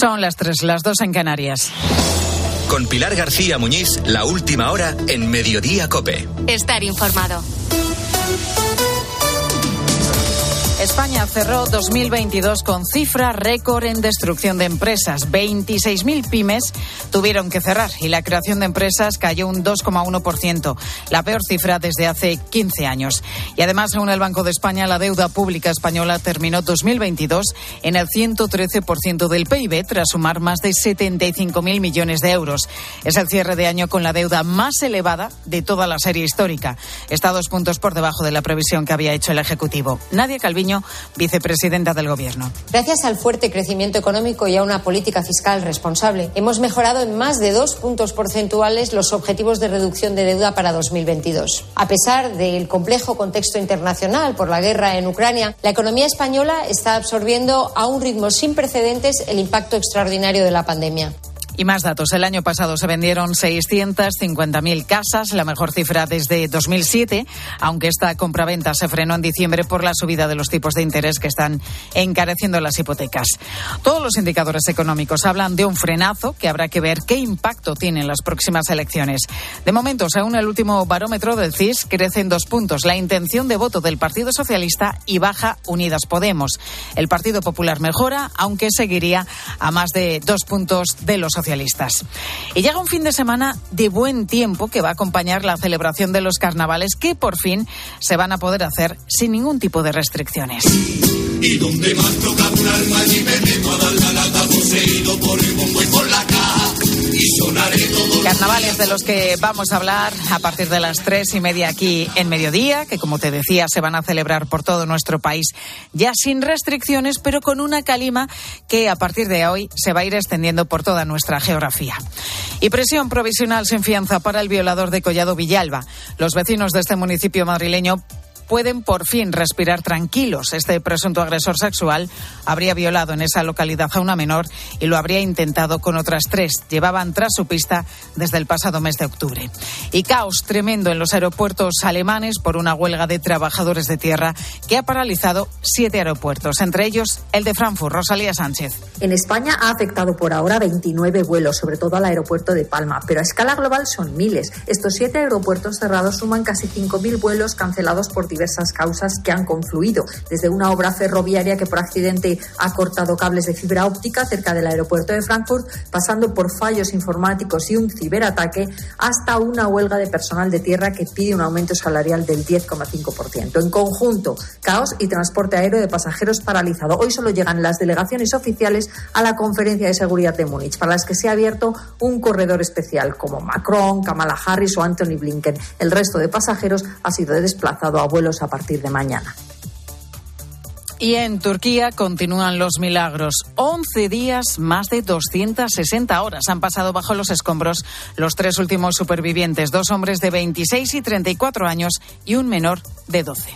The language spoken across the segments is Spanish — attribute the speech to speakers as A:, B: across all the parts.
A: Son las tres, las dos en Canarias.
B: Con Pilar García Muñiz, la última hora en Mediodía Cope.
C: Estar informado.
A: España cerró 2022 con cifra récord en destrucción de empresas. 26.000 pymes tuvieron que cerrar y la creación de empresas cayó un 2,1%, la peor cifra desde hace 15 años. Y además, según el Banco de España, la deuda pública española terminó 2022 en el 113% del PIB tras sumar más de 75.000 millones de euros. Es el cierre de año con la deuda más elevada de toda la serie histórica. Está dos puntos por debajo de la previsión que había hecho el Ejecutivo. Nadia Calviño vicepresidenta del Gobierno.
D: Gracias al fuerte crecimiento económico y a una política fiscal responsable, hemos mejorado en más de dos puntos porcentuales los objetivos de reducción de deuda para 2022. A pesar del complejo contexto internacional por la guerra en Ucrania, la economía española está absorbiendo a un ritmo sin precedentes el impacto extraordinario de la pandemia.
A: Y más datos. El año pasado se vendieron 650.000 casas, la mejor cifra desde 2007, aunque esta compraventa se frenó en diciembre por la subida de los tipos de interés que están encareciendo las hipotecas. Todos los indicadores económicos hablan de un frenazo que habrá que ver qué impacto tienen las próximas elecciones. De momento, según el último barómetro del CIS, crece en dos puntos la intención de voto del Partido Socialista y baja Unidas Podemos. El Partido Popular mejora, aunque seguiría a más de dos puntos de los socialistas. Y llega un fin de semana de buen tiempo que va a acompañar la celebración de los carnavales que por fin se van a poder hacer sin ningún tipo de restricciones. Carnavales de los que vamos a hablar a partir de las tres y media aquí en mediodía, que como te decía se van a celebrar por todo nuestro país ya sin restricciones, pero con una calima que a partir de hoy se va a ir extendiendo por toda nuestra geografía. Y presión provisional sin fianza para el violador de Collado Villalba. Los vecinos de este municipio madrileño pueden por fin respirar tranquilos. Este presunto agresor sexual habría violado en esa localidad a una menor y lo habría intentado con otras tres. Llevaban tras su pista desde el pasado mes de octubre. Y caos tremendo en los aeropuertos alemanes por una huelga de trabajadores de tierra que ha paralizado siete aeropuertos, entre ellos el de Frankfurt. Rosalía Sánchez.
E: En España ha afectado por ahora 29 vuelos, sobre todo al aeropuerto de Palma, pero a escala global son miles. Estos siete aeropuertos cerrados suman casi 5.000 vuelos cancelados por diversas causas que han confluido, desde una obra ferroviaria que por accidente ha cortado cables de fibra óptica cerca del aeropuerto de Frankfurt, pasando por fallos informáticos y un ciberataque, hasta una huelga de personal de tierra que pide un aumento salarial del 10,5%. En conjunto, caos y transporte aéreo de pasajeros paralizado. Hoy solo llegan las delegaciones oficiales a la conferencia de seguridad de Múnich, para las que se ha abierto un corredor especial, como Macron, Kamala Harris o Anthony Blinken. El resto de pasajeros ha sido desplazado a vuelos a partir de mañana.
A: Y en Turquía continúan los milagros. 11 días, más de 260 horas han pasado bajo los escombros. Los tres últimos supervivientes, dos hombres de 26 y 34 años y un menor de 12.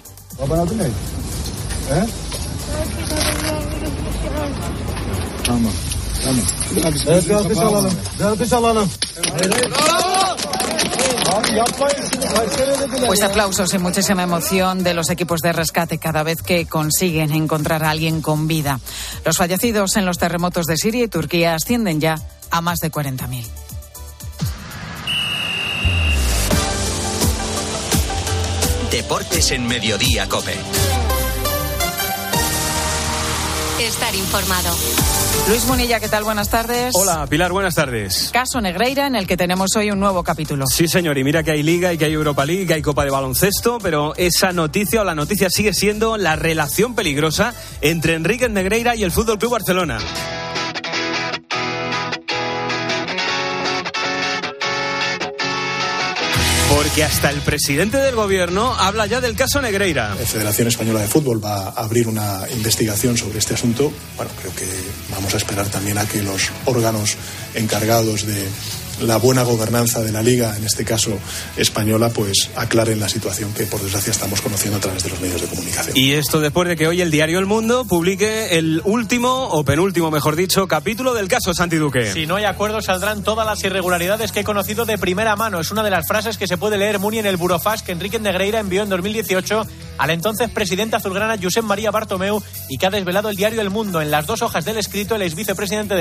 A: Pues aplausos y muchísima emoción de los equipos de rescate cada vez que consiguen encontrar a alguien con vida. Los fallecidos en los terremotos de Siria y Turquía ascienden ya a más de 40.000.
B: Deportes en Mediodía Cope.
C: Estar informado.
A: Luis Munilla, ¿qué tal? Buenas tardes.
F: Hola, Pilar, buenas tardes.
A: Caso Negreira, en el que tenemos hoy un nuevo capítulo.
F: Sí, señor, y mira que hay Liga y que hay Europa League, que hay Copa de Baloncesto, pero esa noticia o la noticia sigue siendo la relación peligrosa entre Enrique Negreira y el Fútbol Club Barcelona. Porque hasta el presidente del gobierno habla ya del caso Negreira.
G: La Federación Española de Fútbol va a abrir una investigación sobre este asunto. Bueno, creo que vamos a esperar también a que los órganos encargados de la buena gobernanza de la liga, en este caso española, pues aclaren la situación que por desgracia estamos conociendo a través de los medios de comunicación.
F: Y esto después de que hoy el diario El Mundo publique el último, o penúltimo mejor dicho, capítulo del caso Santi Duque.
H: Si no hay acuerdo saldrán todas las irregularidades que he conocido de primera mano. Es una de las frases que se puede leer Muni en el burofax que Enrique Negreira envió en 2018 al entonces presidente azulgrana Josep María Bartomeu y que ha desvelado el diario El Mundo. En las dos hojas del escrito, el ex vicepresidente de